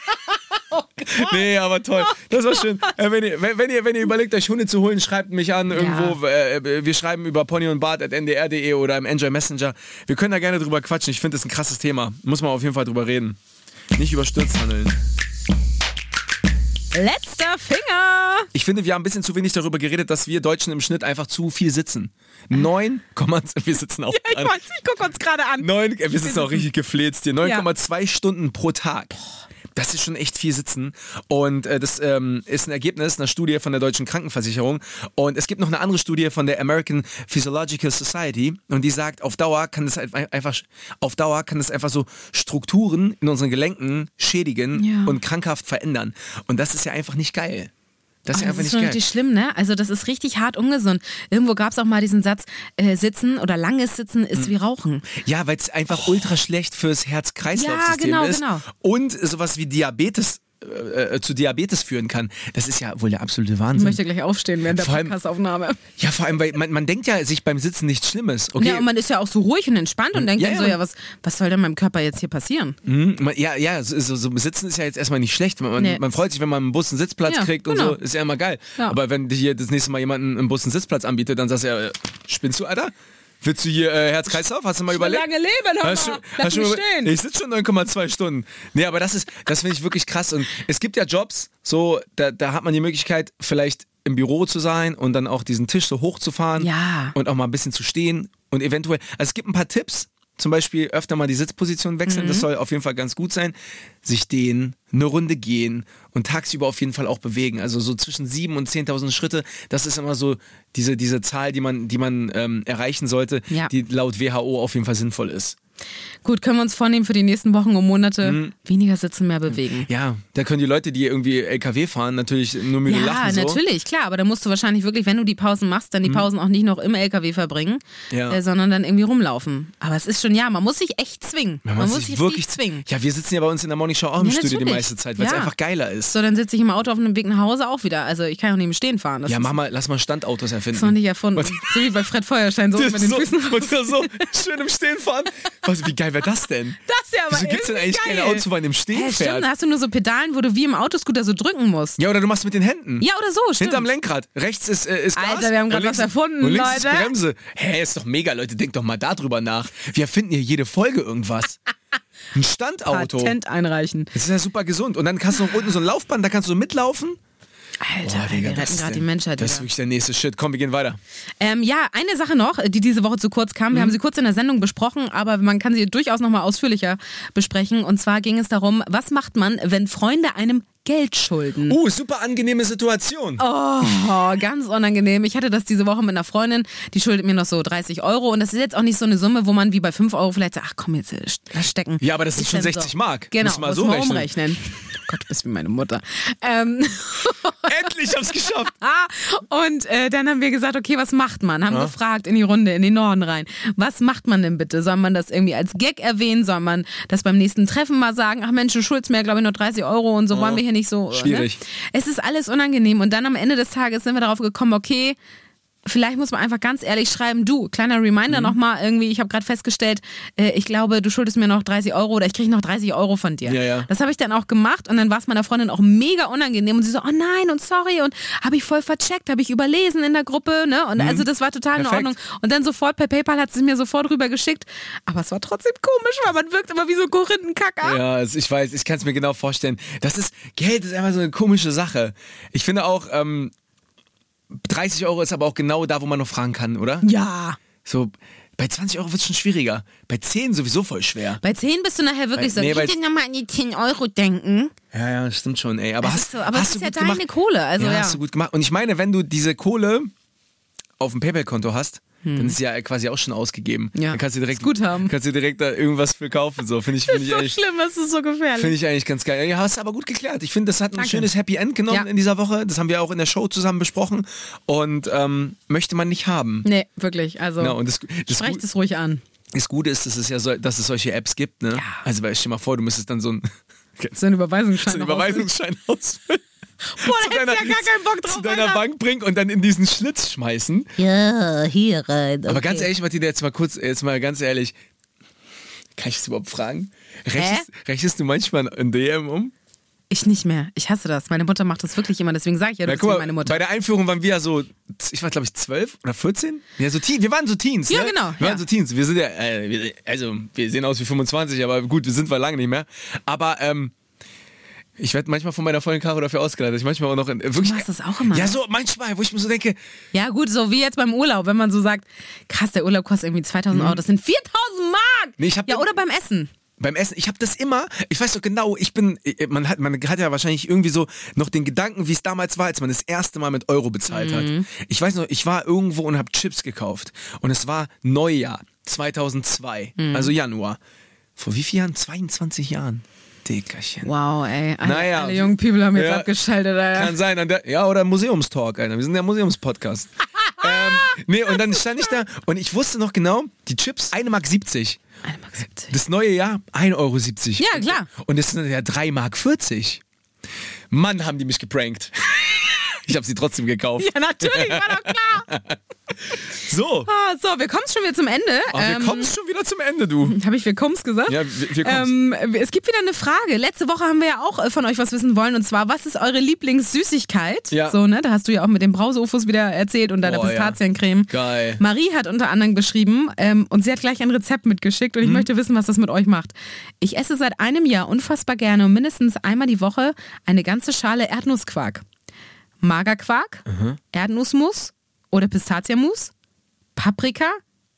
Nee, aber toll. Das war schön. Äh, wenn, ihr, wenn, ihr, wenn ihr überlegt, euch Hunde zu holen, schreibt mich an irgendwo. Äh, wir schreiben über Pony und Bart at ndr.de oder im Enjoy Messenger. Wir können da gerne drüber quatschen. Ich finde das ein krasses Thema. Muss man auf jeden Fall drüber reden. Nicht überstürzt handeln. Letzter Finger! Ich finde, wir haben ein bisschen zu wenig darüber geredet, dass wir Deutschen im Schnitt einfach zu viel sitzen. 9, wir sitzen auch Ich weiß, ich guck uns gerade an. Neun, äh, wir sitzen auch richtig gefläzt hier. 9,2 Stunden pro Tag. Das ist schon echt viel Sitzen. Und äh, das ähm, ist ein Ergebnis einer Studie von der Deutschen Krankenversicherung. Und es gibt noch eine andere Studie von der American Physiological Society. Und die sagt, auf Dauer kann das ein- einfach, auf Dauer kann das einfach so Strukturen in unseren Gelenken schädigen Ja. und krankhaft verändern. Und das ist ja einfach nicht geil. Das ist ja Oh, einfach das ist nicht schon geil. richtig schlimm, ne? Also das ist richtig hart ungesund. Irgendwo gab es auch mal diesen Satz, äh, Sitzen oder langes Sitzen ist Hm. wie Rauchen. Ja, weil es einfach ultra schlecht fürs Herz-Kreislauf-System Ja, genau, ist genau. und sowas wie Diabetes äh, äh, zu Diabetes führen kann. Das ist ja wohl der absolute Ich Wahnsinn. möchte gleich aufstehen während der Podcastaufnahme. Ja, vor allem, weil man, man denkt ja sich beim Sitzen nichts Schlimmes. Okay, Ja, und man ist ja auch so ruhig und entspannt und denkt Ja, dann so, ja. was, was soll denn meinem Körper jetzt hier passieren? Mhm, man- ja, ja, so, so, so Sitzen ist ja jetzt erstmal nicht schlecht. Man, Nee. man freut sich, wenn man im Bus einen Sitzplatz Ja, kriegt und genau. so, ist ja immer geil. Aber wenn dir hier das nächste Mal jemanden im Bus einen Sitzplatz anbietet, dann sagst du ja, äh, spinnst du, Alter? Willst du hier äh, Herz-Kreislauf? Hast du mal überlegt? lange leben, hör Hast mal. du- Lass mich stehen. Ich sitze schon 9,2 Stunden. Nee, aber das ist, das finde ich wirklich krass. Und es gibt ja Jobs, so, da, da hat man die Möglichkeit, vielleicht im Büro zu sein und dann auch diesen Tisch so hochzufahren Ja. und auch mal ein bisschen zu stehen und eventuell, also es gibt ein paar Tipps, zum Beispiel öfter mal die Sitzposition wechseln, Mhm. das soll auf jeden Fall ganz gut sein. Sich dehnen, eine Runde gehen und tagsüber auf jeden Fall auch bewegen. Also so zwischen 7.000 und 10.000 Schritte, das ist immer so diese, diese Zahl, die man, die man ähm, erreichen sollte, Ja. die laut WHO auf jeden Fall sinnvoll ist. Gut, können wir uns vornehmen für die nächsten Wochen und Monate Mhm. weniger sitzen, mehr bewegen. Ja, da können die Leute, die irgendwie LKW fahren, natürlich nur müde Ja, lachen. So. natürlich, klar, aber da musst du wahrscheinlich wirklich, wenn du die Pausen machst, dann die Pausen auch nicht noch im LKW verbringen, Mhm. Ja. äh, sondern dann irgendwie rumlaufen. Aber es ist schon, ja, man muss sich echt zwingen. Ja, man, muss sich wirklich zwingen. Ja, wir sitzen ja bei uns in der Morning Show auch im Ja, Studio die meiste Zeit, weil es Ja. einfach geiler ist. So, dann sitze ich im Auto auf dem Weg nach Hause auch wieder. Also ich kann ja auch nicht im Stehen fahren. Das ja, ist mach mal, lass mal Standautos erfinden. noch nicht erfunden. So wie bei Fred Feuerstein, so mit den ist so, Füßen. und so, schön im Stehen fahren. Was, wie geil wäre das denn? Das ist ja aber Wieso gibt es denn eigentlich keine geil. Autos, wo man im Stehen Hä, fährt? stimmt, da hast du nur so Pedalen, wo du wie im Autoscooter so drücken musst. Ja, oder du machst mit den Händen. Ja, oder so, stimmt. Hinterm Lenkrad. Rechts ist, äh, ist Gas. Alter, wir haben links- was erfunden, und links Ist Leute. Bremse. Hä, ist doch mega, Leute. Denkt doch mal darüber nach. Wir erfinden hier jede Folge irgendwas. Ein Standauto. Patent einreichen. Das ist ja super gesund. Und dann kannst du noch unten so ein Laufband, da kannst du so mitlaufen. Alter, Boah, Digga, wir das retten ist gerade die Menschheit. Das ist wirklich der nächste Shit. Komm, wir gehen weiter. Ähm, ja, eine Sache noch, die diese Woche zu kurz kam. Wir Mhm. haben sie kurz in der Sendung besprochen, aber man kann sie durchaus nochmal ausführlicher besprechen. Und zwar ging es darum, was macht man, wenn Freunde einem Geld schulden? Uh, super angenehme Situation. Oh, ganz unangenehm. Ich hatte das diese Woche mit einer Freundin, die schuldet mir noch so 30 Euro. Und das ist jetzt auch nicht so eine Summe, wo man wie bei 5 Euro vielleicht sagt, ach komm, jetzt äh, lass stecken. Ja, aber das sind Ist schon denn 60 Mark. Genau, Muss muss so man rechnen. umrechnen. Oh Gott, du bist wie meine Mutter. Ähm, Endlich hab's geschafft. Und äh, dann haben wir gesagt, okay, was macht man? Haben gefragt in die Runde, in den Norden rein. Was macht man denn bitte? Soll man das irgendwie als Gag erwähnen? Soll man das beim nächsten Treffen mal sagen? Ach Mensch, schuldest mir, glaube ich, nur 30 Euro und so wollen wir hier nicht so. Schwierig. Ne? Es ist alles unangenehm. Und dann am Ende des Tages sind wir darauf gekommen, okay, vielleicht muss man einfach ganz ehrlich schreiben, du, kleiner Mhm. Reminder nochmal irgendwie, ich habe gerade festgestellt, äh, ich glaube, du schuldest mir noch 30 Euro oder ich kriege noch 30 Euro von dir. Ja, ja. Das habe ich dann auch gemacht und dann war es meiner Freundin auch mega unangenehm und sie so, oh nein und sorry und habe ich voll vercheckt, habe ich überlesen in der Gruppe, ne? Und also das war total in Mhm. Perfekt. Ordnung. Und dann sofort per PayPal hat sie mir sofort rüber geschickt. Aber es war trotzdem komisch, weil man wirkt immer wie so Korinthenkacker. Ja, also ich weiß, ich kann es mir genau vorstellen. Das ist, Geld ist einfach so eine komische Sache. Ich finde auch, ähm, 30 Euro ist aber auch genau da, wo man noch fragen kann, oder? Ja. So, bei 20 Euro wird es schon schwieriger. Bei 10 sowieso voll schwer. Bei 10 bist du nachher wirklich Bei- so, nee, ich will nochmal an die 10 Euro denken. Ja, ja, stimmt schon, ey. Aber Das hast, ist so, aber hast es ist du ja gut deine gemacht. Kohle, also ja. hast du gut gemacht. Und ich meine, wenn du diese Kohle auf dem PayPal-Konto hast, dann ist ja quasi auch schon ausgegeben. Hm. Ja, Dann kannst du direkt, das Guthaben. kannst du direkt da irgendwas für kaufen. So, finde ich, finde ich so eigentlich. schlimm, das ist so gefährlich. Finde ich eigentlich ganz geil. Ja, hast aber gut geklärt. Ich finde, das hat ein Danke. schönes Happy End genommen Ja. in dieser Woche. Das haben wir auch in der Show zusammen besprochen. Und ähm, möchte man nicht haben. Nee, wirklich. Also und das, das, sprecht Gut- es ruhig an. das Gute ist, dass es ja so, dass es solche Apps gibt. Ne? Ja. Also weil, stell dir mal vor, du müsstest dann so ein, So ein Überweisungsschein. so einen Überweisungsschein ausfüllen. Boah, hättest du ja gar keinen Bock drauf. zu deiner Alter. Bank bringen und dann in diesen Schlitz schmeißen. Ja, hier rein. Aber ganz ehrlich, Martina, jetzt mal kurz, jetzt mal ganz ehrlich. Kann ich das überhaupt fragen? Rechnest, rechnest du manchmal ein DM um? Ich nicht mehr. Ich hasse das. Meine Mutter macht das wirklich immer. Deswegen sage ich ja, du Na, bist mal, meine Mutter. bei der Einführung waren wir ja so, ich war glaube ich zwölf oder 14? Ja, so Teen, wir waren so Teens. Ja, ne? genau, Wir ja. waren so Teens. Wir sind ja, äh, wir, also wir sehen aus wie 25, aber gut, wir sind wir lange nicht mehr. Aber ähm, ich werde manchmal von meiner vollen Karo dafür ausgeleitet. Ich manchmal auch noch in, äh, wirklich. machst das auch immer? Ja, so manchmal, wo ich mir so denke, Ja, gut, so wie jetzt beim Urlaub, wenn man so sagt, krass, der Urlaub kostet irgendwie 2000 Euro, das sind 4000 Mark. Mhm. Nee, ich hab- ja, oder beim Essen. beim Essen, ich habe das immer, ich weiß so genau, ich bin, äh, man hat, man hat ja wahrscheinlich irgendwie so noch den Gedanken, wie es damals war, als man das erste Mal mit Euro bezahlt hat. Ich weiß noch, ich war irgendwo und habe Chips gekauft und es war Neujahr 2002, also Januar. Vor wie vielen Jahren? 22 Jahren. Dickerchen. Wow, ey. Alle, Naja, alle jungen People haben jetzt ja, abgeschaltet, Alter. Kann sein, der, ja, oder Museumstalk, Alter. Wir sind der Museumspodcast. ähm, nee, und dann stand ich da und ich wusste noch genau, die Chips, 1,70 Mark. 70. Eine Mark 70. Das neue Jahr 1,70 Euro. Ja, klar. Und es sind ja 3,40 Mark. Mann, haben die mich geprankt. Ich habe sie trotzdem gekauft. Ja, natürlich, war doch klar. So, Ah, so, wir kommen schon wieder zum Ende. aber wir kommen schon wieder zum Ende, du. Habe ich wir kommst gesagt? Ja, wir, wir kommen's. Ähm, es gibt wieder eine Frage. Letzte Woche haben wir ja auch äh, von euch was wissen wollen und zwar, was ist eure Lieblingssüßigkeit? Ja. So, ne? Da hast du ja auch mit dem Brause-Ufos wieder erzählt und deiner Boah, ja. Pistaziencreme. Geil. Marie hat unter anderem geschrieben ähm, und sie hat gleich ein Rezept mitgeschickt und ich möchte wissen, was das mit euch macht. Ich esse seit einem Jahr unfassbar gerne und mindestens einmal die Woche eine ganze Schale Erdnussquark. Magerquark, Erdnussmus oder Pistazienmus, Paprika,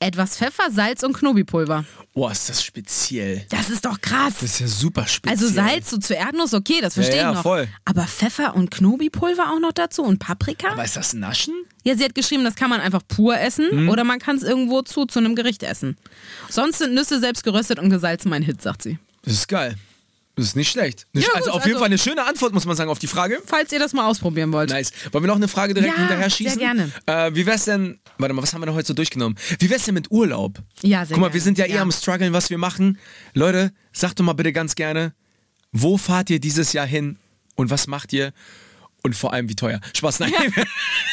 etwas Pfeffer, Salz und Knobipulver. Boah, ist das speziell. Das ist doch krass. Das ist ja super speziell. Also Salz so zu Erdnuss, okay, das verstehe Ja, ja, ich noch. voll. Aber Pfeffer und Knobipulver auch noch dazu und Paprika? Aber ist das Naschen? Ja, sie hat geschrieben, das kann man einfach pur essen Mhm. oder man kann es irgendwo zu, zu einem Gericht essen. Sonst sind Nüsse selbst geröstet und gesalzen mein Hit, sagt sie. Das ist geil. Das ist nicht schlecht. Ja, also gut, auf jeden also- Fall eine schöne Antwort, muss man sagen, auf die Frage. Falls ihr das mal ausprobieren wollt. Nice. Wollen wir noch eine Frage direkt Ja, hinterher schießen? sehr gerne. Äh, wie wär's denn, warte mal, was haben wir denn heute so durchgenommen? Wie wär's denn mit Urlaub? Ja, sehr Guck mal, gerne. wir sind ja eh Ja. am struggeln, was wir machen. Leute, sagt doch mal bitte ganz gerne, wo fahrt ihr dieses Jahr hin und was macht ihr? Und vor allem, wie teuer? Spaß, nein.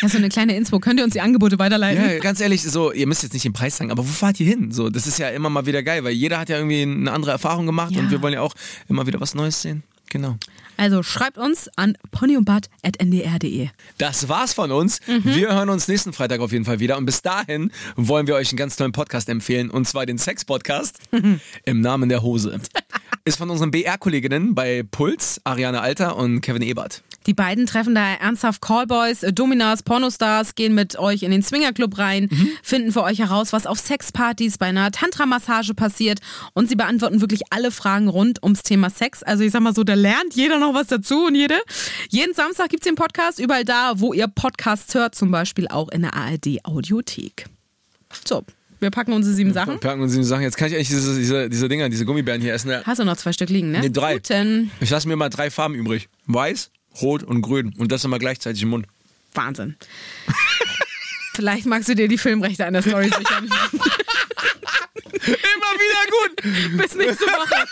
Ja, so eine kleine Inspo. Könnt ihr uns die Angebote weiterleiten? Ja, ganz ehrlich, so, ihr müsst jetzt nicht den Preis sagen, aber wo fahrt ihr hin? So, das ist ja immer mal wieder geil, weil jeder hat ja irgendwie eine andere Erfahrung gemacht Ja. und wir wollen ja auch immer wieder was Neues sehen. Genau. Also schreibt uns an ponyundbad.ndr.de. Das war's von uns. Wir hören uns nächsten Freitag auf jeden Fall wieder. Und bis dahin wollen wir euch einen ganz tollen Podcast empfehlen. Und zwar den Sex-Podcast im Namen der Hose. Ist von unseren BR-Kolleginnen bei Puls, Ariane Alter und Kevin Ebert. Die beiden treffen da ernsthaft Callboys, äh, Dominas, Pornostars, gehen mit euch in den Swingerclub rein, finden für euch heraus, was auf Sexpartys bei einer Tantra-Massage passiert und sie beantworten wirklich alle Fragen rund ums Thema Sex. Also ich sag mal so, da lernt jeder noch was dazu und jede. Jeden Samstag gibt's den Podcast überall da, wo ihr Podcasts hört, zum Beispiel auch in der ARD-Audiothek. So, wir packen unsere sieben Sachen. Packen uns die Sachen. Jetzt kann ich eigentlich diese, diese, diese Dinger, diese Gummibären hier essen. Hast du noch zwei Stück liegen, ne? Nee, drei. Guten. Ich lasse mir mal drei Farben übrig. Weiß, rot und grün. Und das immer gleichzeitig im Mund. Wahnsinn. Vielleicht magst du dir die Filmrechte an der Story sichern. Immer wieder gut. Bis nächste Woche.